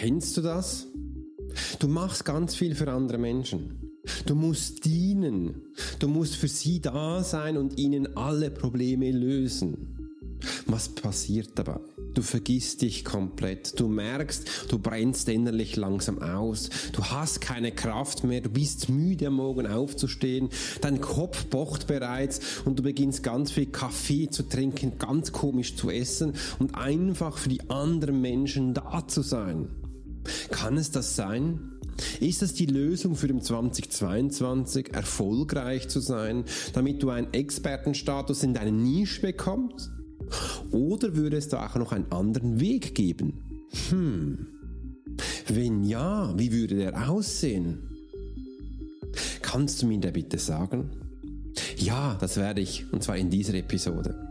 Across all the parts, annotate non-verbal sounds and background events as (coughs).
Kennst du das? Du machst ganz viel für andere Menschen. Du musst dienen. Du musst für sie da sein und ihnen alle Probleme lösen. Was passiert dabei? Du vergisst dich komplett. Du merkst, du brennst innerlich langsam aus. Du hast keine Kraft mehr. Du bist müde am Morgen aufzustehen. Dein Kopf pocht bereits und du beginnst ganz viel Kaffee zu trinken, ganz komisch zu essen und einfach für die anderen Menschen da zu sein. Kann es das sein? Ist das die Lösung für den 2022, erfolgreich zu sein, damit du einen Expertenstatus in deine Nische bekommst? Oder würde es da auch noch einen anderen Weg geben? Hm. Wenn ja, wie würde der aussehen? Kannst du mir da bitte sagen? Ja, das werde ich, und zwar in dieser Episode.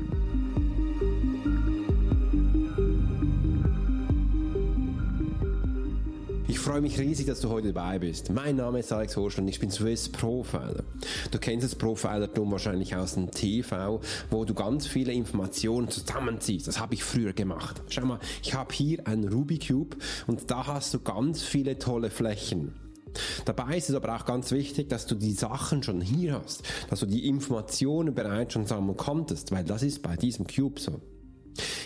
Freue mich riesig, dass du heute dabei bist. Mein Name ist Alex Horst und ich bin Swiss Profiler. Du kennst das Profilertum wahrscheinlich aus dem TV, wo du ganz viele Informationen zusammenziehst. Das habe ich früher gemacht. Schau mal, ich habe hier einen Rubik Cube und da hast du ganz viele tolle Flächen. Dabei ist es aber auch ganz wichtig, dass du die Sachen schon hier hast, dass du die Informationen bereits schon sammeln konntest, weil das ist bei diesem Cube so.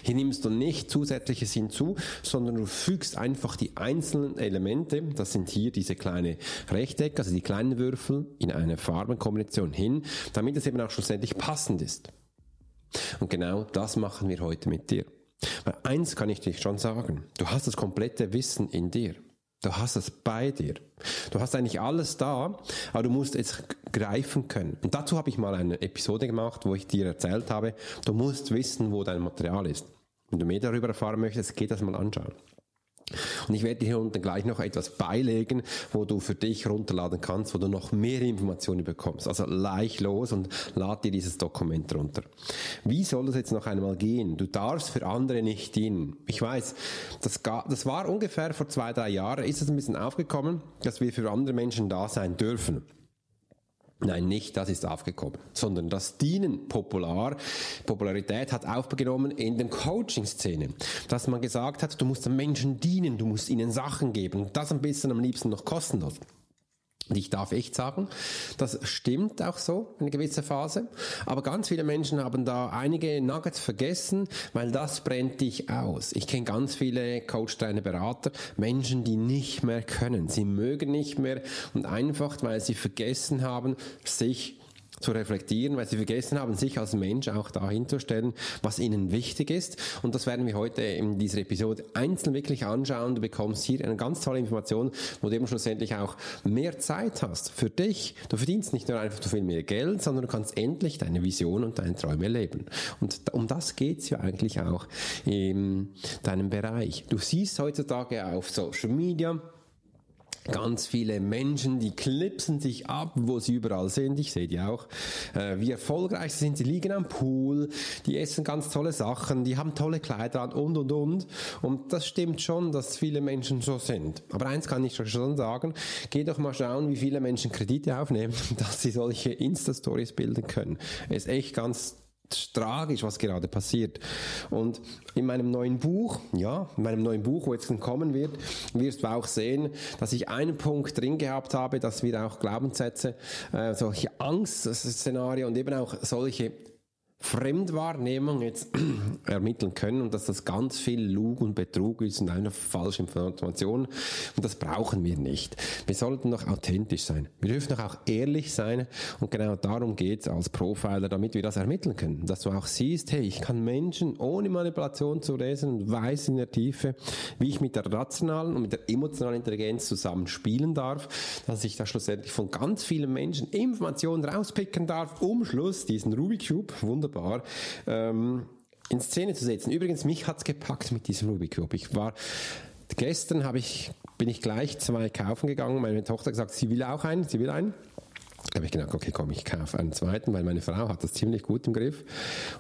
Hier nimmst du nicht zusätzliches hinzu, sondern du fügst einfach die einzelnen Elemente, das sind hier diese kleine Rechtecke, also die kleinen Würfel, in eine Farbenkombination hin, damit es eben auch schlussendlich passend ist. Und genau das machen wir heute mit dir. Weil eins kann ich dir schon sagen, du hast das komplette Wissen in dir. Du hast es bei dir. Du hast eigentlich alles da, aber du musst es greifen können. Und dazu habe ich mal eine Episode gemacht, wo ich dir erzählt habe, du musst wissen, wo dein Material ist. Wenn du mehr darüber erfahren möchtest, geh das mal anschauen. Und ich werde hier unten gleich noch etwas beilegen, wo du für dich runterladen kannst, wo du noch mehr Informationen bekommst. Also leicht los und lad dir dieses Dokument runter. Wie soll das jetzt noch einmal gehen? Du darfst für andere nicht dienen. Ich weiß, das, das war ungefähr vor zwei, drei Jahren, ist es ein bisschen aufgekommen, dass wir für andere Menschen da sein dürfen. Nein, nicht das ist aufgekommen, sondern das Dienen popular, Popularität hat aufgenommen in den Coaching-Szenen. Dass man gesagt hat, du musst den Menschen dienen, du musst ihnen Sachen geben und das ein bisschen am liebsten noch kostenlos. Und ich darf echt sagen, das stimmt auch so, in einer gewissen Phase. Aber ganz viele Menschen haben da einige Nuggets vergessen, weil das brennt dich aus. Ich kenne ganz viele Coach, Trainer, Berater, Menschen, die nicht mehr können. Sie mögen nicht mehr und einfach, weil sie vergessen haben, sich zu reflektieren, weil sie vergessen haben, sich als Mensch auch dahin zu stellen, was ihnen wichtig ist. Und das werden wir heute in dieser Episode einzeln wirklich anschauen. Du bekommst hier eine ganz tolle Information, wo du eben schlussendlich auch mehr Zeit hast für dich. Du verdienst nicht nur einfach viel mehr Geld, sondern du kannst endlich deine Vision und deine Träume leben. Und um das geht's ja eigentlich auch in deinem Bereich. Du siehst heutzutage auf Social Media, Ganz viele Menschen, die klipsen sich ab, wo sie überall sind. Ich sehe die auch. Äh, wie erfolgreich sie sind. Sie liegen am Pool, die essen ganz tolle Sachen, die haben tolle Kleider an und und und. Und das stimmt schon, dass viele Menschen so sind. Aber eins kann ich schon sagen, geh doch mal schauen, wie viele Menschen Kredite aufnehmen, (laughs) dass sie solche Insta-Stories bilden können. Es ist echt ganz tragisch, was gerade passiert. Und in meinem neuen Buch, ja, in meinem neuen Buch, wo jetzt kommen wird, wirst du auch sehen, dass ich einen Punkt drin gehabt habe, dass wir auch Glaubenssätze, äh, solche Angstszenarien und eben auch solche Fremdwahrnehmung jetzt (clears throat) ermitteln können und dass das ganz viel Lug und Betrug ist und eine falsche Information. Und das brauchen wir nicht. Wir sollten noch authentisch sein. Wir dürfen doch auch ehrlich sein und genau darum geht es als Profiler, damit wir das ermitteln können. Dass du auch siehst, hey, ich kann Menschen ohne Manipulation zu lesen und weiß in der Tiefe, wie ich mit der rationalen und mit der emotionalen Intelligenz zusammen spielen darf, dass ich da schlussendlich von ganz vielen Menschen Informationen rauspicken darf, um Schluss diesen Rubik Cube, wunderbar wunderbar, ähm, in Szene zu setzen. Übrigens, mich hat's gepackt mit diesem Rubik Cube. Ich war gestern habe ich bin ich gleich zwei kaufen gegangen. Meine Tochter gesagt, sie will auch einen, sie will einen. Habe ich gedacht, okay, komm, ich kaufe einen zweiten, weil meine Frau hat das ziemlich gut im Griff.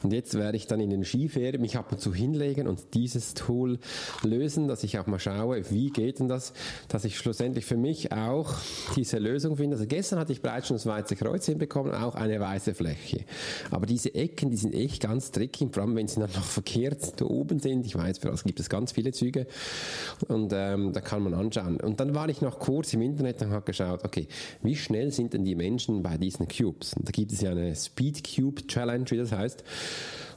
Und jetzt werde ich dann in den Skiferien mich ab und zu hinlegen und dieses Tool lösen, dass ich auch mal schaue, wie geht denn das, dass ich schlussendlich für mich auch diese Lösung finde. Also gestern hatte ich bereits schon das weiße Kreuz hinbekommen, auch eine weiße Fläche. Aber diese Ecken, die sind echt ganz tricky, vor allem wenn sie dann noch verkehrt da oben sind. Ich weiß, für das gibt es ganz viele Züge und ähm, da kann man anschauen. Und dann war ich noch kurz im Internet und habe geschaut, okay, wie schnell sind denn die Menschen Menschen bei diesen Cubes. Und da gibt es ja eine Speed Cube Challenge, wie das heißt.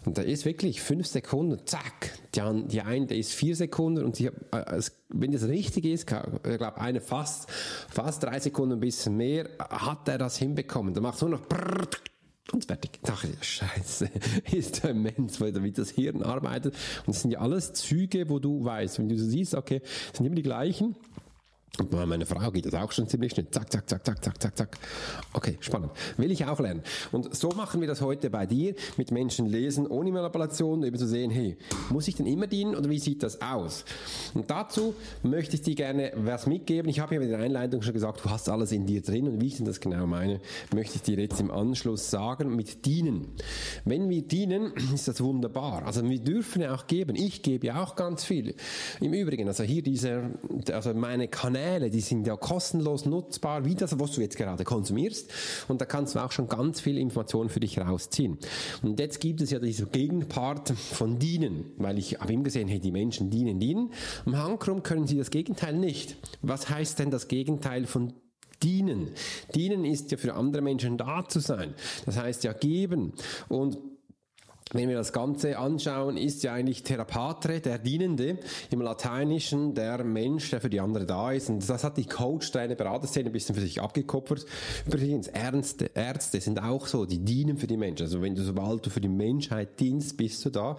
Und da ist wirklich fünf Sekunden, zack. Die, die eine ist vier Sekunden und die, äh, wenn das richtig ist, ich glaube, eine fast, fast drei Sekunden ein bisschen mehr, hat er das hinbekommen. Da macht nur noch und fertig. Ach, Scheiße, (laughs) ist der Mensch, weil damit das Hirn arbeitet. Und das sind ja alles Züge, wo du weißt, wenn du so siehst, okay, sind immer die gleichen. Und bei meiner Frau geht das auch schon ziemlich schnell. Zack, zack, zack, zack, zack, zack, zack. Okay, spannend. Will ich auch lernen. Und so machen wir das heute bei dir, mit Menschen lesen, ohne Manipulation, eben zu sehen, hey, muss ich denn immer dienen oder wie sieht das aus? Und dazu möchte ich dir gerne was mitgeben. Ich habe ja in der Einleitung schon gesagt, du hast alles in dir drin und wie ich denn das genau meine, möchte ich dir jetzt im Anschluss sagen, mit dienen. Wenn wir dienen, ist das wunderbar. Also wir dürfen ja auch geben. Ich gebe ja auch ganz viel. Im Übrigen, also hier diese, also meine Kanäle, Kanäle, die sind ja kostenlos nutzbar, wie das, was du jetzt gerade konsumierst. Und da kannst du auch schon ganz viel Informationen für dich rausziehen. Und jetzt gibt es ja diesen Gegenpart von dienen, weil ich habe ihm gesehen, hey, die Menschen dienen, dienen. Am Hankrum können sie das Gegenteil nicht. Was heißt denn das Gegenteil von dienen? Dienen ist ja für andere Menschen da zu sein. Das heißt ja geben. Und wenn wir das Ganze anschauen, ist ja eigentlich Therapatre, der Dienende, im Lateinischen der Mensch, der für die andere da ist. Und das hat die Coach, deine Beraterszene ein bisschen für sich abgekupfert. Übrigens, Ärzte, Ärzte sind auch so, die dienen für die Menschen. Also wenn du, sobald du für die Menschheit dienst, bist du da.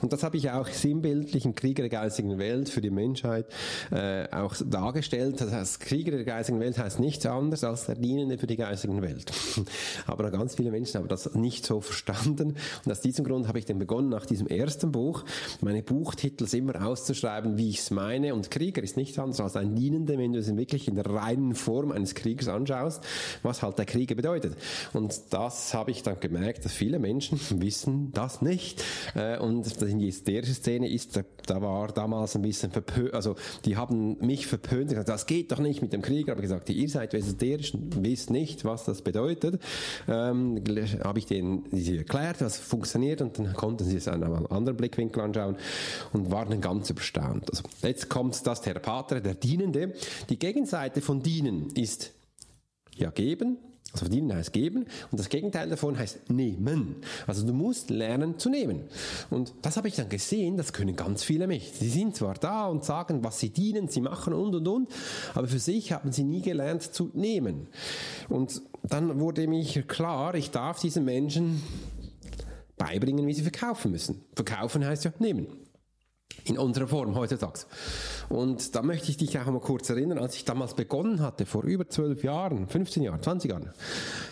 Und das habe ich auch sinnbildlich im Krieger der geistigen Welt für die Menschheit äh, auch dargestellt. Das heißt, Krieger der geistigen Welt heißt nichts anderes als der Dienende für die geistigen Welt. (laughs) Aber ganz viele Menschen haben das nicht so verstanden. Und aus diesem Grund habe ich dann begonnen, nach diesem ersten Buch meine Buchtitel immer auszuschreiben, wie ich es meine. Und Krieger ist nichts anderes als ein Dienender, wenn du es wirklich in der reinen Form eines Kriegers anschaust, was halt der Krieger bedeutet. Und das habe ich dann gemerkt, dass viele Menschen wissen das nicht. Äh, und die hysterische Szene ist, da war damals ein bisschen verpönt, also die haben mich verpönt, gesagt, das geht doch nicht mit dem Krieger, aber gesagt, ihr seid hysterisch und wisst nicht, was das bedeutet. Ähm, habe ich denen erklärt, was funktioniert funktioniert und dann konnten sie es an einem anderen Blickwinkel anschauen und waren dann ganz überstaunt. Also jetzt kommt das Therapatre, der Dienende. Die Gegenseite von dienen ist ja geben, also verdienen heißt geben und das Gegenteil davon heißt nehmen. Also du musst lernen zu nehmen. Und das habe ich dann gesehen, das können ganz viele nicht. Sie sind zwar da und sagen, was sie dienen, sie machen und und und, aber für sich haben sie nie gelernt zu nehmen. Und dann wurde mir klar, ich darf diesen Menschen beibringen, wie sie verkaufen müssen. Verkaufen heißt ja nehmen. In unserer Form heutzutage. Und da möchte ich dich auch mal kurz erinnern, als ich damals begonnen hatte, vor über zwölf Jahren, 15 Jahren, 20 Jahren,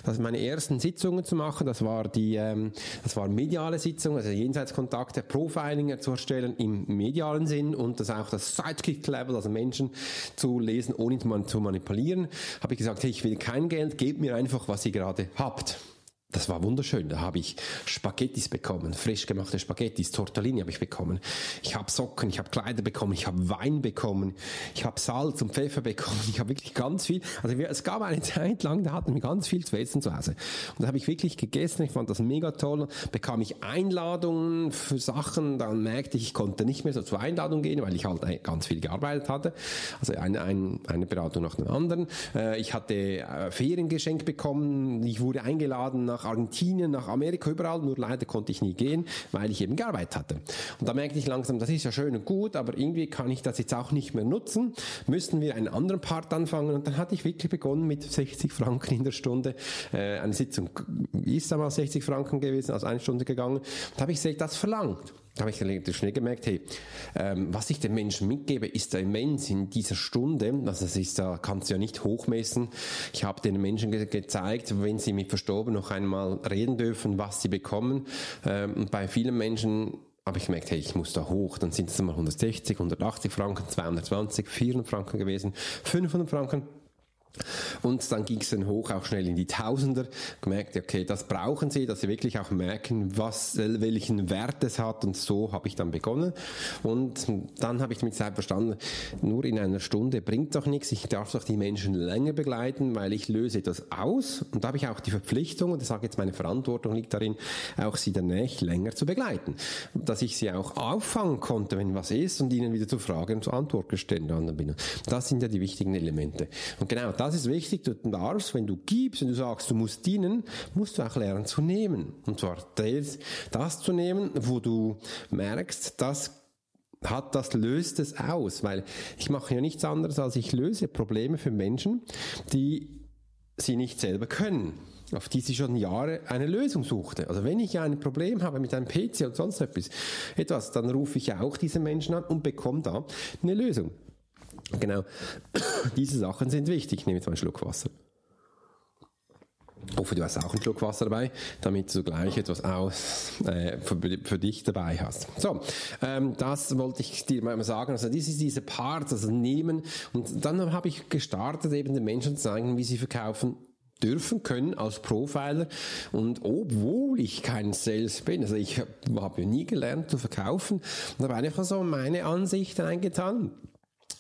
das meine ersten Sitzungen zu machen, das war die, ähm, das war mediale Sitzung, also Jenseitskontakte, Profiling zu erstellen im medialen Sinn und das auch das Sidekick-Level, also Menschen zu lesen, ohne zu manipulieren, habe ich gesagt, hey, ich will kein Geld, gebt mir einfach, was ihr gerade habt. Das war wunderschön. Da habe ich Spaghettis bekommen, frisch gemachte Spaghettis, Tortellini habe ich bekommen. Ich habe Socken, ich habe Kleider bekommen, ich habe Wein bekommen, ich habe Salz und Pfeffer bekommen. Ich habe wirklich ganz viel. Also es gab eine Zeit lang, da hatten wir ganz viel zu essen zu Hause. Und da habe ich wirklich gegessen. Ich fand das mega toll. Bekam ich Einladungen für Sachen. Dann merkte ich, ich konnte nicht mehr so zur Einladung gehen, weil ich halt ganz viel gearbeitet hatte. Also eine, eine, eine Beratung nach der anderen. Äh, ich hatte äh, Feriengeschenk bekommen. Ich wurde eingeladen nach nach Argentinien, nach Amerika, überall, nur leider konnte ich nie gehen, weil ich eben gearbeitet hatte. Und da merkte ich langsam, das ist ja schön und gut, aber irgendwie kann ich das jetzt auch nicht mehr nutzen, müssten wir einen anderen Part anfangen? Und dann hatte ich wirklich begonnen mit 60 Franken in der Stunde, äh, eine Sitzung ist damals 60 Franken gewesen, also eine Stunde gegangen, da habe ich das verlangt. Da habe ich schnell gemerkt, hey, ähm, was ich den Menschen mitgebe, ist immens in dieser Stunde. Also das ist, da kannst du ja nicht hochmessen. Ich habe den Menschen ge gezeigt, wenn sie mit Verstorben noch einmal reden dürfen, was sie bekommen. Ähm, bei vielen Menschen habe ich gemerkt, hey, ich muss da hoch. Dann sind es mal 160, 180 Franken, 220, 400 Franken gewesen, 500 Franken. Und dann ging es dann hoch auch schnell in die Tausender. Gemerkt, okay, das brauchen sie, dass sie wirklich auch merken, was, welchen Wert es hat. Und so habe ich dann begonnen. Und dann habe ich mit Zeit verstanden, nur in einer Stunde bringt doch nichts. Ich darf doch die Menschen länger begleiten, weil ich löse etwas aus. Und da habe ich auch die Verpflichtung, und ich sage jetzt, meine Verantwortung liegt darin, auch sie danach länger zu begleiten. Dass ich sie auch auffangen konnte, wenn was ist, und ihnen wieder zu Fragen und zu Antworten stellen bin. Das sind ja die wichtigen Elemente. Und genau das ist wichtig, du darfst, wenn du gibst, wenn du sagst, du musst dienen, musst du auch lernen zu nehmen. Und zwar das, das zu nehmen, wo du merkst, das hat, das löst es aus, weil ich mache ja nichts anderes, als ich löse Probleme für Menschen, die sie nicht selber können auf die sie schon Jahre eine Lösung suchte. Also wenn ich ein Problem habe mit einem PC oder sonst etwas, etwas, dann rufe ich auch diese Menschen an und bekomme da eine Lösung. Genau, (coughs) diese Sachen sind wichtig. Ich nehme jetzt mal einen Schluck Wasser. Ich hoffe, du hast auch einen Schluck Wasser dabei, damit du gleich etwas aus, äh, für, für, dich dabei hast. So, ähm, das wollte ich dir mal sagen. Also, das ist diese Part, also nehmen. Und dann habe ich gestartet, eben den Menschen zu zeigen, wie sie verkaufen dürfen können als Profiler und obwohl ich kein Sales bin, also ich habe hab nie gelernt zu verkaufen und habe einfach so meine Ansichten eingetan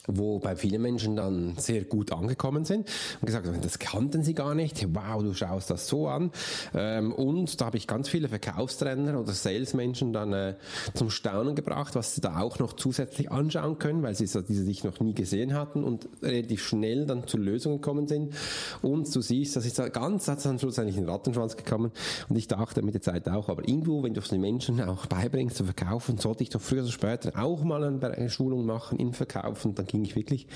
wo bei vielen Menschen dann sehr gut angekommen sind und gesagt haben, das kannten sie gar nicht, wow, du schaust das so an. Ähm, und da habe ich ganz viele Verkaufstrainer oder Salesmenschen dann äh, zum Staunen gebracht, was sie da auch noch zusätzlich anschauen können, weil sie diese sich noch nie gesehen hatten und relativ schnell dann zur Lösung gekommen sind. Und du siehst, das ist ganz, hat dann schlussendlich in den Rattenschwanz gekommen und ich dachte mit der Zeit auch, aber irgendwo, wenn du es den Menschen auch beibringst zu verkaufen, sollte ich doch früher oder später auch mal eine Schulung machen im Verkaufen, dann ging ich wirklich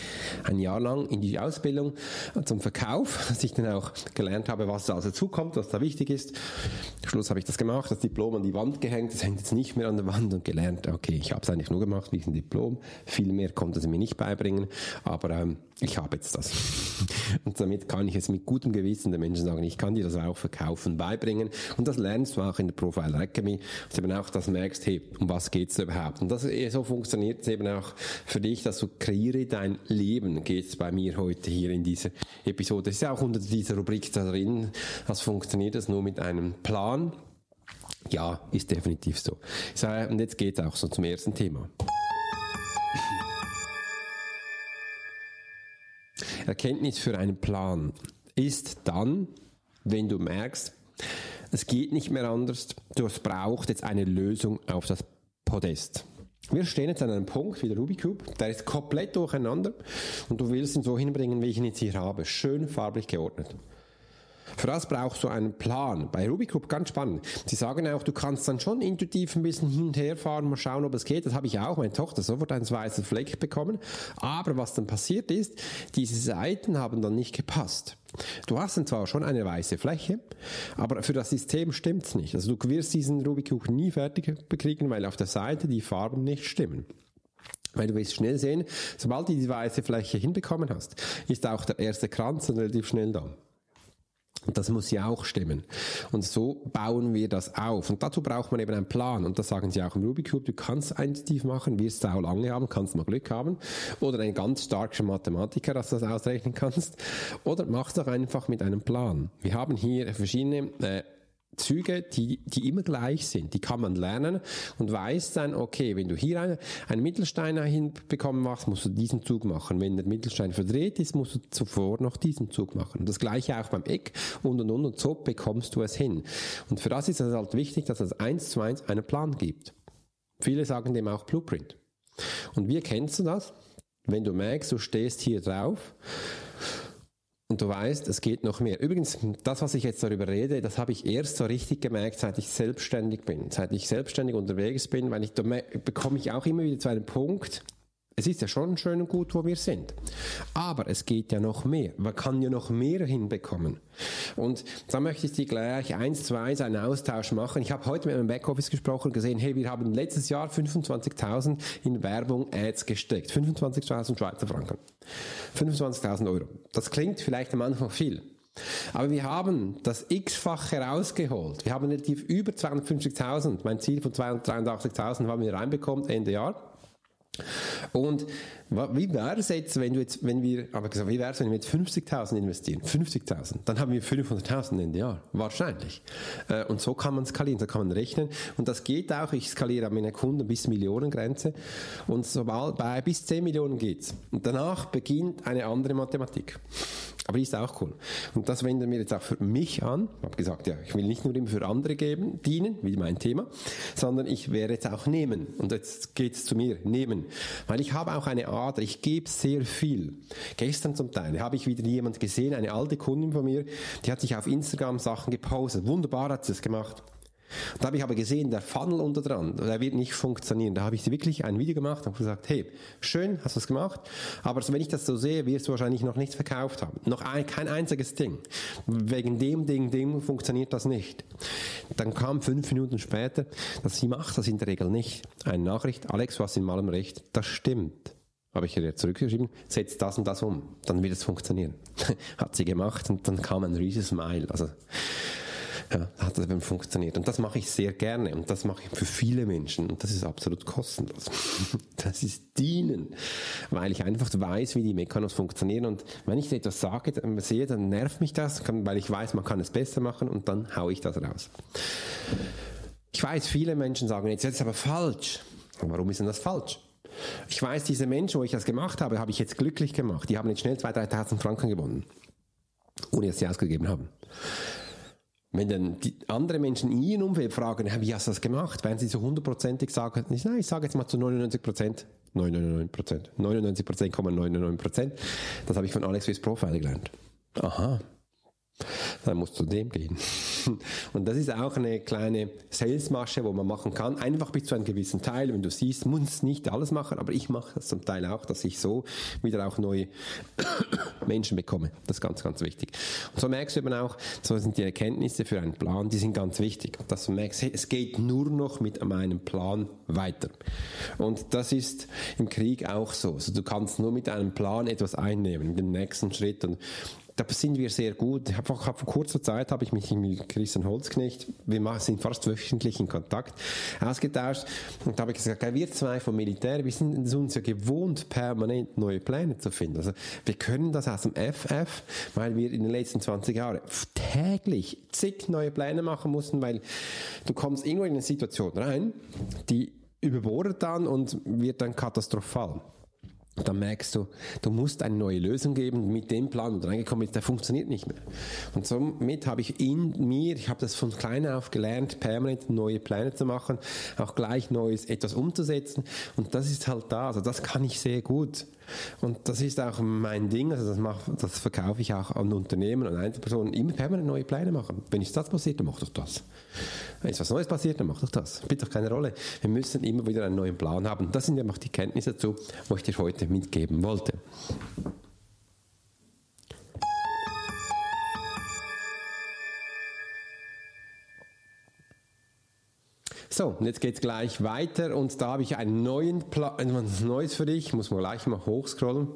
ein Jahr lang in die Ausbildung zum Verkauf, (laughs) dass ich dann auch gelernt habe, was da also zukommt, was da wichtig ist. Am Schluss habe ich das gemacht, das Diplom an die Wand gehängt, das hängt jetzt nicht mehr an der Wand und gelernt, okay, ich habe es eigentlich nur gemacht wie ein Diplom, viel mehr konnte sie mir nicht beibringen, aber ähm, ich habe jetzt das. (laughs) Und damit kann ich es mit gutem Gewissen den Menschen sagen, ich kann dir das auch verkaufen, beibringen. Und das lernst du auch in der Profile Academy, dass du eben auch das merkst, hey, um was geht's da überhaupt? Und das, so funktioniert es eben auch für dich, dass du kreiere dein Leben, geht's bei mir heute hier in dieser Episode. Das ist ja auch unter dieser Rubrik drin, was funktioniert das nur mit einem Plan? Ja, ist definitiv so. Und jetzt geht's auch so zum ersten Thema. Erkenntnis für einen Plan ist dann, wenn du merkst, es geht nicht mehr anders, du hast braucht jetzt eine Lösung auf das Podest. Wir stehen jetzt an einem Punkt wie der Rubik Cube, der ist komplett durcheinander und du willst ihn so hinbringen, wie ich ihn jetzt hier habe, schön farblich geordnet. Für das brauchst du einen Plan. Bei Rubik Group ganz spannend. Sie sagen auch, du kannst dann schon intuitiv ein bisschen hin und her fahren, mal schauen, ob es geht. Das habe ich auch. Meine Tochter sofort ein weißes Fleck bekommen. Aber was dann passiert ist, diese Seiten haben dann nicht gepasst. Du hast dann zwar schon eine weiße Fläche, aber für das System stimmt's nicht. Also du wirst diesen Rubik Cube nie fertig bekriegen, weil auf der Seite die Farben nicht stimmen. Weil du wirst schnell sehen, sobald du die weiße Fläche hinbekommen hast, ist auch der erste Kranz relativ schnell da. Das muss ja auch stimmen. Und so bauen wir das auf. Und dazu braucht man eben einen Plan. Und das sagen sie auch im Rubik Cube. Du kannst intuitiv machen, wirst du auch lange haben, kannst mal Glück haben. Oder ein ganz starker Mathematiker, dass du das ausrechnen kannst. Oder mach es doch einfach mit einem Plan. Wir haben hier verschiedene äh, Züge, die, die immer gleich sind. Die kann man lernen und weiß dann, okay, wenn du hier einen, einen Mittelstein hinbekommen machst, musst du diesen Zug machen. Wenn der Mittelstein verdreht ist, musst du zuvor noch diesen Zug machen. Das gleiche auch beim Eck und und und und so bekommst du es hin. Und für das ist es halt wichtig, dass es eins zu eins einen Plan gibt. Viele sagen dem auch Blueprint. Und wie kennst du das? Wenn du merkst, du stehst hier drauf Und du weißt, es geht noch mehr. Übrigens, das, was ich jetzt darüber rede, das habe ich erst so richtig gemerkt, seit ich selbstständig bin. Seit ich selbstständig unterwegs bin, weil ich, da bekomme ich auch immer wieder zu einem Punkt, es ist ja schon schön und gut, wo wir sind. Aber es geht ja noch mehr. Man kann ja noch mehr hinbekommen. Und da möchte ich dir gleich eins, zwei einen Austausch machen. Ich habe heute mit meinem Backoffice gesprochen und gesehen, hey, wir haben letztes Jahr 25.000 in Werbung Ads gesteckt. 25.000 Schweizer Franken. 25.000 Euro. Das klingt vielleicht am Anfang viel. Aber wir haben das x-fache rausgeholt. Wir haben relativ über 250.000. Mein Ziel von 283.000 haben wir reinbekommen Ende Jahr. Und wie wäre es jetzt, wenn du jetzt, wenn wir, aber gesagt, wie wäre es, wenn wir jetzt 50.000 investieren? 50.000. Dann haben wir 500.000 Ende Jahr. Wahrscheinlich. Äh, und so kann man skalieren, so kann man rechnen. Und das geht auch. Ich skaliere an meine Kunden bis Millionengrenze. Und sobald bei bis 10 Millionen geht's. Und danach beginnt eine andere Mathematik. Aber die ist auch cool. Und das wenden wir jetzt auch für mich an. Ich habe gesagt, ja, ich will nicht nur immer für andere geben, dienen, wie mein Thema, sondern ich werde jetzt auch nehmen. Und jetzt geht es zu mir, nehmen. Weil ich habe auch eine Ader, ich gebe sehr viel. Gestern zum Teil habe ich wieder jemand gesehen, eine alte Kundin von mir, die hat sich auf Instagram Sachen gepostet. Wunderbar hat sie es gemacht. Da habe ich aber gesehen, der Funnel unter dran, der wird nicht funktionieren. Da habe ich wirklich ein Video gemacht und gesagt, hey, schön, hast du es gemacht, aber wenn ich das so sehe, wirst du wahrscheinlich noch nichts verkauft haben. Noch ein, kein einziges Ding. Wegen dem Ding, Ding funktioniert das nicht. Dann kam fünf Minuten später, dass sie macht das in der Regel nicht. Eine Nachricht, Alex, was in allem recht, das stimmt habe ich ihr zurückgeschrieben, setzt das und das um, dann wird es funktionieren. (laughs) Hat sie gemacht und dann kam ein riesiges Smile. Also ja, hat das eben funktioniert. Und das mache ich sehr gerne und das mache ich für viele Menschen und das ist absolut kostenlos. (laughs) Das ist Dienen, weil ich einfach weiß, wie die Mechanos funktionieren und wenn ich etwas sage, dann sehe, dann nervt mich das, weil ich weiß, man kann es besser machen und dann haue ich das raus. Ich weiß, viele Menschen sagen jetzt, das ist aber falsch. Warum ist denn das falsch? Ich weiß, diese Menschen, wo ich das gemacht habe, habe ich jetzt glücklich gemacht. Die haben jetzt schnell 2.000, 3.000 Franken gewonnen, ohne dass sie ausgegeben haben. Wenn dann die andere Menschen in ihrem Umfeld fragen, wie hast du das gemacht, werden sie so hundertprozentig sagen, nein, ich sage jetzt mal zu 99 Prozent, 99 Prozent, 99 Prozent, 99 Prozent. Das habe ich von Alex Swiss Profile gelernt. Aha, dann musst du zu dem gehen. Und das ist auch eine kleine Salesmasche, wo man machen kann. Einfach bis zu einem gewissen Teil. Wenn du siehst, muss nicht alles machen, aber ich mache das zum Teil auch, dass ich so wieder auch neue (coughs) Menschen bekomme. Das ist ganz, ganz wichtig. Und so merkst du eben auch, so sind die Erkenntnisse für einen Plan, die sind ganz wichtig. Dass du merkst, hey, es geht nur noch mit meinem Plan weiter. Und das ist im Krieg auch so. Also du kannst nur mit einem Plan etwas einnehmen, den nächsten Schritt. Und da sind wir sehr gut. Habe vor kurzer Zeit habe ich mich mit Christian Holzknecht, wir sind fast wöchentlich in Kontakt, ausgetauscht und da habe ich gesagt, wir zwei vom Militär, wir sind uns ja gewohnt, permanent neue Pläne zu finden. Also wir können das aus dem FF, weil wir in den letzten 20 Jahren täglich zig neue Pläne machen mussten, weil du kommst irgendwo in eine Situation rein, die überbordet dann und wird dann katastrophal dann merkst du, du musst eine neue Lösung geben mit dem Plan, der reingekommen ist, der funktioniert nicht mehr. Und somit habe ich in mir, ich habe das von klein auf gelernt, permanent neue Pläne zu machen, auch gleich Neues etwas umzusetzen. Und das ist halt da, also das kann ich sehr gut. Und das ist auch mein Ding, also das, mach, das verkaufe ich auch an Unternehmen und Einzelpersonen, immer permanent neue Pläne machen. Wenn nichts das passiert, dann mach doch das. Wenn etwas Neues passiert, dann mach doch das. Spielt doch keine Rolle. Wir müssen immer wieder einen neuen Plan haben. Das sind einfach die Kenntnisse dazu, wo ich dir heute mitgeben wollte. So, und jetzt geht's gleich weiter und da habe ich Plan, etwas Neues für dich. Muss man gleich mal hochscrollen.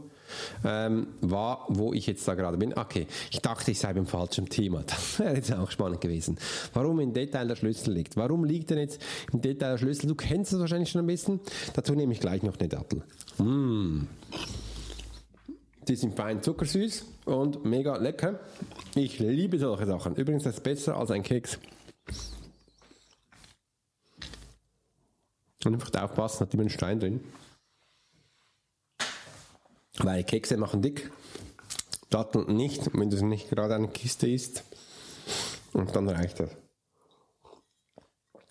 Ähm, war, wo ich jetzt da gerade bin. Okay, ich dachte, ich sei beim falschen Thema. (laughs) Das wäre jetzt auch spannend gewesen. Warum im Detail der Schlüssel liegt. Warum liegt denn jetzt im Detail der Schlüssel? Du kennst es wahrscheinlich schon ein bisschen. Dazu nehme ich gleich noch eine Dattel. Mmh. Die sind fein zuckersüß und mega lecker. Ich liebe solche Sachen. Übrigens, das ist besser als ein Keks. Und einfach aufpassen, hat immer einen Stein drin. Weil Kekse machen dick, Datteln nicht, wenn du nicht gerade eine Kiste isst. Und dann reicht das.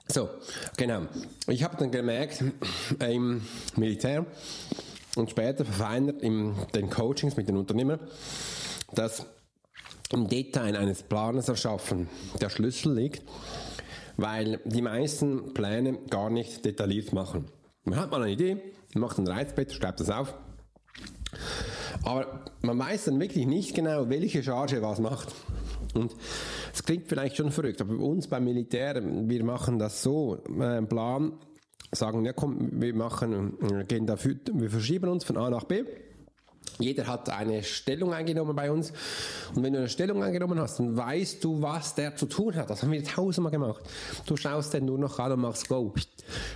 So, genau. Ich habe dann gemerkt, im Militär und später verfeinert in den Coachings mit den Unternehmern, dass im Detail eines Planes erschaffen der Schlüssel liegt, weil die meisten Pläne gar nicht detailliert machen. Man hat mal eine Idee, macht ein Reizbett, schreibt das auf, aber man weiß dann wirklich nicht genau, welche Charge was macht. Und es klingt vielleicht schon verrückt, aber bei uns beim Militär, wir machen das so, äh, Plan, sagen, ja komm, wir machen, äh, gehen dafür, wir verschieben uns von A nach B jeder hat eine Stellung eingenommen bei uns. Und wenn du eine Stellung eingenommen hast, dann weißt du, was der zu tun hat. Das haben wir tausendmal gemacht. Du schaust den nur noch an und machst Go.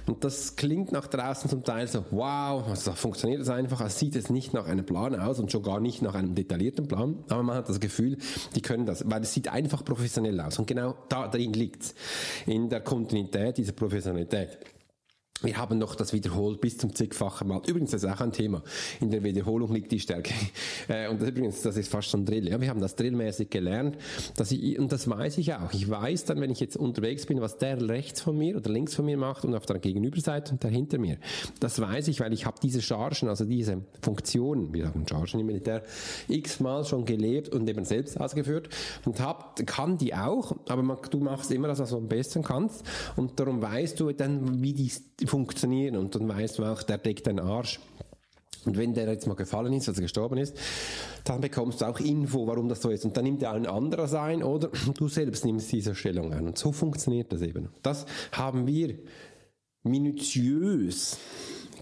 Und das klingt nach draußen zum Teil so, wow, also funktioniert es einfach. Es sieht jetzt nicht nach einem Plan aus und schon gar nicht nach einem detaillierten Plan. Aber man hat das Gefühl, die können das, weil es sieht einfach professionell aus. Und genau da drin liegt's. In der Kontinuität dieser Professionalität. Wir haben noch das wiederholt bis zum zigfachen Mal. Übrigens, das ist auch ein Thema. In der Wiederholung liegt die Stärke. (laughs) Äh, und das, übrigens, das ist fast schon Drill. Ja, wir haben das drillmäßig gelernt. Dass ich, und das weiß ich auch. Ich weiß dann, wenn ich jetzt unterwegs bin, was der rechts von mir oder links von mir macht und auf der Gegenüberseite und der hinter mir. Das weiß ich, weil ich habe diese Chargen, also diese Funktionen, wir haben Chargen im Militär, x-mal schon gelebt und eben selbst ausgeführt und hab, kann die auch, aber man, du machst immer das, was du am besten kannst und darum weißt du dann, wie die funktionieren und dann weißt du auch, der deckt deinen Arsch. Und wenn der jetzt mal gefallen ist, also gestorben ist, dann bekommst du auch Info, warum das so ist. Und dann nimmt er ein anderer sein oder du selbst nimmst diese Stellung ein. Und so funktioniert das eben. Das haben wir minutiös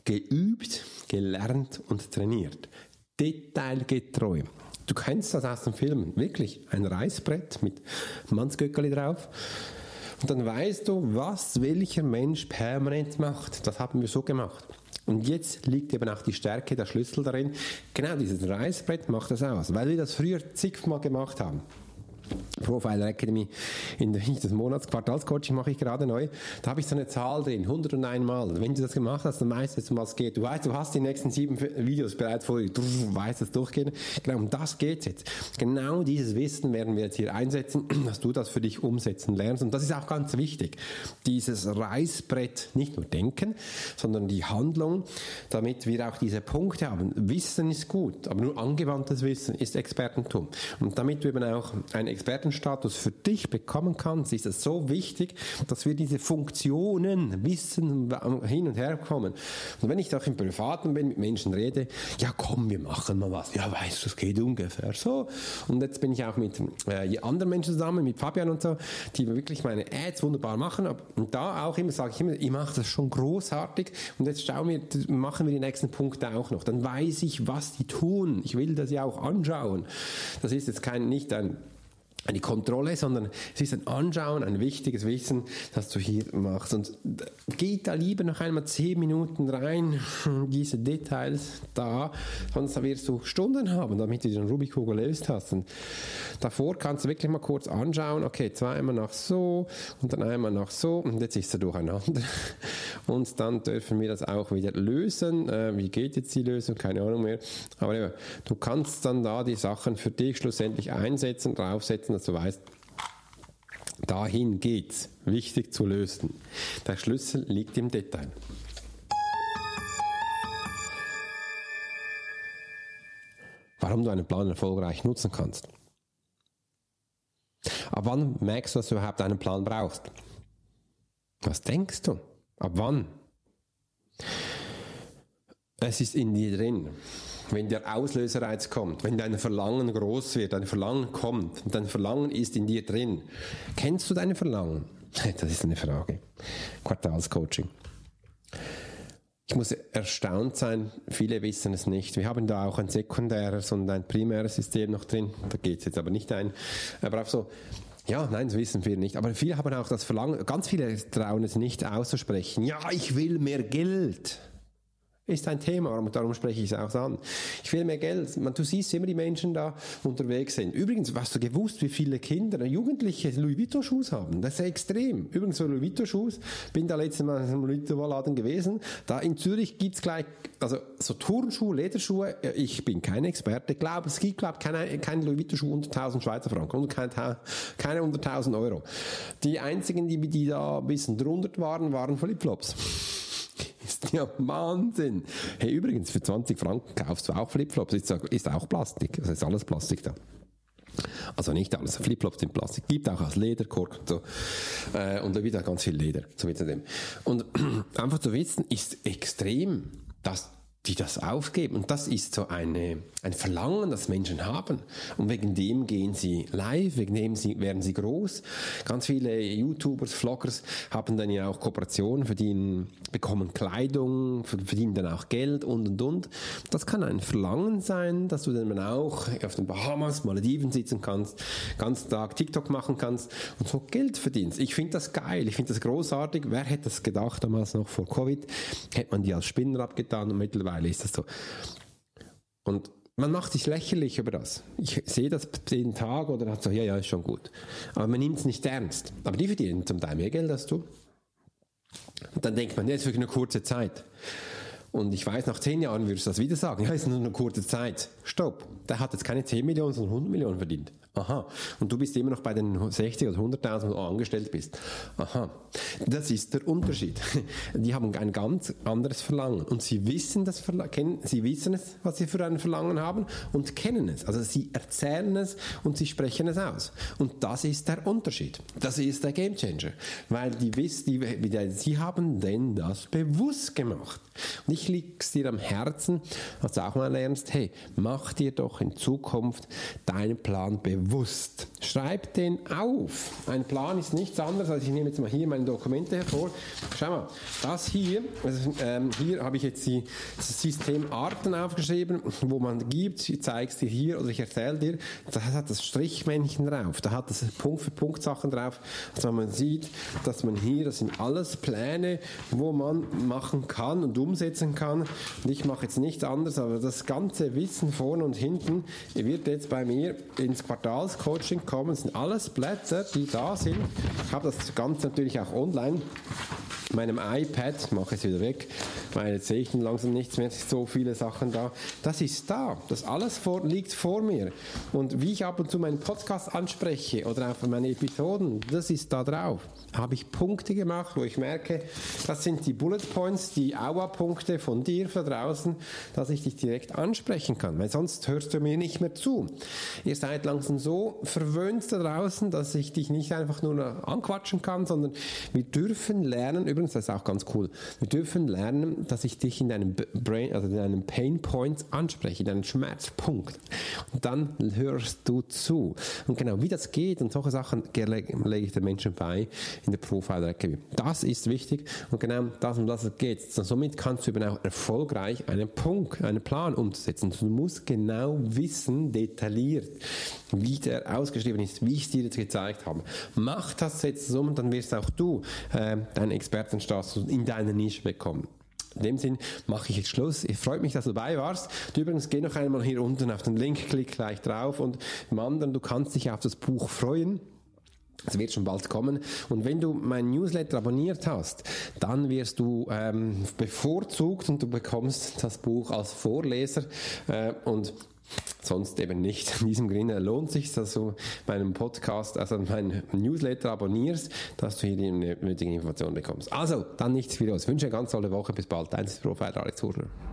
geübt, gelernt und trainiert. Detailgetreu. Du kennst das aus den Filmen. Wirklich. Ein Reißbrett mit Mannsgöckeli drauf. Und dann weißt du, was welcher Mensch permanent macht. Das haben wir so gemacht. Und jetzt liegt eben auch die Stärke, der Schlüssel darin. Genau dieses Reißbrett macht das aus, weil wir das früher zigmal gemacht haben. Profiler Academy in das Monatsquartalscoaching mache ich gerade neu. Da habe ich so eine Zahl drin, 101 Mal. Wenn du das gemacht hast, dann weißt du, um was es geht. Du weißt, du hast die nächsten sieben Videos bereits vor dir. Du weißt das durchgehen. Genau, um das geht jetzt. Genau dieses Wissen werden wir jetzt hier einsetzen, (clears throat) dass du das für dich umsetzen lernst. Und das ist auch ganz wichtig. Dieses Reißbrett nicht nur denken, sondern die Handlung, damit wir auch diese Punkte haben. Wissen ist gut, aber nur angewandtes Wissen ist Expertentum. Und damit du eben auch ein Expertenstatus für dich bekommen kannst, ist es so wichtig, dass wir diese Funktionen wissen, hin und her kommen. Und wenn ich doch im Privaten bin, mit Menschen rede, ja komm, wir machen mal was. Ja, weißt du, es geht ungefähr so. Und jetzt bin ich auch mit äh, anderen Menschen zusammen, mit Fabian und so, die wirklich meine Ads wunderbar machen. Und da auch immer sage ich immer, ich mache das schon großartig. Und jetzt schauen wir, machen wir die nächsten Punkte auch noch. Dann weiß ich, was die tun. Ich will das ja auch anschauen. Das ist jetzt kein, nicht ein eine Kontrolle, sondern es ist ein Anschauen, ein wichtiges Wissen, das du hier machst. Und geht da lieber noch einmal zehn Minuten rein, (laughs) diese Details da, sonst wirst du Stunden haben, damit du den Rubikugel gelöst hast. Und davor kannst du wirklich mal kurz anschauen, okay, zweimal nach so und dann einmal nach so und jetzt ist er durcheinander. (laughs) Und dann dürfen wir das auch wieder lösen. Äh, wie geht jetzt die Lösung? Keine Ahnung mehr. Aber ja, du kannst dann da die Sachen für dich schlussendlich einsetzen, draufsetzen, dass du weißt, dahin geht's. Wichtig zu lösen. Der Schlüssel liegt im Detail. Warum du einen Plan erfolgreich nutzen kannst. Ab wann merkst du, dass du überhaupt einen Plan brauchst? Was denkst du? Ab wann? Es ist in dir drin wenn der Auslöserreiz kommt, wenn dein Verlangen groß wird, dein Verlangen kommt, dein Verlangen ist in dir drin. Kennst du deine Verlangen? (laughs) Das ist eine Frage. Quartalscoaching. Ich muss erstaunt sein, viele wissen es nicht. Wir haben da auch ein sekundäres und ein primäres System noch drin. Da geht es jetzt aber nicht ein. Aber auch so, ja, nein, das wissen wir nicht. Aber viele haben auch das Verlangen, ganz viele trauen es nicht auszusprechen. Ja, ich will mehr Geld ist ein Thema, und darum spreche ich es auch an. Ich will mehr Geld. Man, du siehst immer die Menschen da unterwegs sind. Übrigens, hast du gewusst, wie viele Kinder, Jugendliche Louis Vuitton-Schuhe haben? Das ist extrem. Übrigens, so Louis Vuitton-Schuhe, bin da letztes Mal im Louis Vuitton-Laden gewesen. Da in Zürich gibt's gleich, also so Turnschuhe, Lederschuhe, ich bin kein Experte, glaube, es gibt, glaube keine, keine Louis Vuitton-Schuhe unter 1000 Schweizer Franken und keine, keine unter 1000 Euro. Die einzigen, die, die da ein bisschen drunter waren, waren Flipflops. (laughs) Ja Wahnsinn. Hey, übrigens, für 20 Franken kaufst du auch Flipflops. Ist, ist auch Plastik. Das ist alles Plastik da. Also nicht alles. Flipflops sind Plastik. Gibt auch aus Leder, Kork und so. Äh, und da auch ganz viel Leder. So wie dem. Und (clears throat) einfach zu wissen, ist extrem, dass die das aufgeben. Und das ist so eine, ein Verlangen, das Menschen haben. Und wegen dem gehen sie live, wegen dem sie, werden sie groß. Ganz viele YouTubers, Vloggers haben dann ja auch Kooperationen, verdienen, bekommen Kleidung, verdienen dann auch Geld und und und. Das kann ein Verlangen sein, dass du dann auch auf den Bahamas, Malediven sitzen kannst, ganzen Tag TikTok machen kannst und so Geld verdienst. Ich finde das geil, ich finde das großartig. Wer hätte das gedacht damals noch vor Covid? Hätte man die als Spinner abgetan und mittlerweile mittlerweile ist das so. Und man macht sich lächerlich über das. Ich sehe das jeden Tag oder hat so, ja, ja, ist schon gut. Aber man nimmt es nicht ernst. Aber die verdienen zum Teil mehr Geld als du. Und dann denkt man, ja, ist wirklich eine kurze Zeit. Und ich weiß, nach zehn Jahren würdest du das wieder sagen, ja, ist nur eine kurze Zeit. Stopp. Der hat jetzt keine 10 Millionen, sondern 100 Millionen verdient. Aha. Und du bist immer noch bei den 60 oder 100.000, wo du angestellt bist. Aha. Das ist der Unterschied. (laughs) Die haben ein ganz anderes Verlangen. Und sie wissen das kennen, sie wissen es, was sie für ein Verlangen haben und kennen es. Also sie erzählen es und sie sprechen es aus. Und das ist der Unterschied. Das ist der Gamechanger. Weil die wissen, die, sie haben denn das bewusst gemacht. Und ich liege es dir am Herzen, dass du auch mal lernst, hey, mach dir doch in Zukunft deinen Plan bewusst bewusst. Schreib den auf. Ein Plan ist nichts anderes, als ich nehme jetzt mal hier meine Dokumente hervor. Schau mal, das hier, also, ähm, hier habe ich jetzt die Systemarten aufgeschrieben, wo man gibt, ich zeige es dir hier oder ich erzähle dir, da hat das Strichmännchen drauf, da hat das Punkt für Punkt Sachen drauf, also man sieht, dass man hier, das sind alles Pläne, wo man machen kann und umsetzen kann. Und ich mache jetzt nichts anderes, aber das ganze Wissen vorne und hinten wird jetzt bei mir ins Quartal Quartalscoaching kommen, sind alles Blätter, die da sind. Ich habe das Ganze natürlich auch online meinem iPad, mache es wieder weg, weil jetzt sehe ich langsam nichts mehr, so viele Sachen da. Das ist da, das alles vor, liegt vor mir. Und wie ich ab und zu meinen Podcast anspreche oder auch meine Episoden, das ist da drauf. Habe ich Punkte gemacht, wo ich merke, das sind die Bullet Points, die Aua-Punkte von dir da draußen, dass ich dich direkt ansprechen kann, weil sonst hörst du mir nicht mehr zu. Ihr seid langsam so verwöhnt da draußen, dass ich dich nicht einfach nur anquatschen kann, sondern wir dürfen lernen, übrigens das ist auch ganz cool. Wir dürfen lernen, dass ich dich in deinem Brain, also in deinem Pain Point anspreche, in deinem Schmerzpunkt. Und dann hörst du zu. Und genau, wie das geht und solche Sachen lege ich den Menschen bei in der Profile Academy. Das ist wichtig und genau das um das geht. Und somit kannst du eben auch erfolgreich einen Punkt, einen Plan umsetzen. Du musst genau wissen, detailliert, wie der ausgeschrieben ist, wie ich es dir jetzt gezeigt habe. Mach das jetzt so und dann wirst auch du äh, deinen Expertenstatus in deiner Nische bekommen. In dem Sinn mache ich jetzt Schluss. Ich freue mich, dass du dabei warst. Du übrigens geh noch einmal hier unten auf den Link, klick gleich drauf und im anderen, du kannst dich auf das Buch freuen. Es wird schon bald kommen. Und wenn du mein Newsletter abonniert hast, dann wirst du ähm, bevorzugt und du bekommst das Buch als Vorleser. Äh, und sonst eben nicht. In diesem Sinne lohnt sich, dass du meinen Podcast, also meinen Newsletter abonnierst, dass du hier die nötigen Informationen bekommst. Also, dann nichts für uns. Ich wünsche eine ganz tolle Woche. Bis bald. Dein Profil Alex Hurner.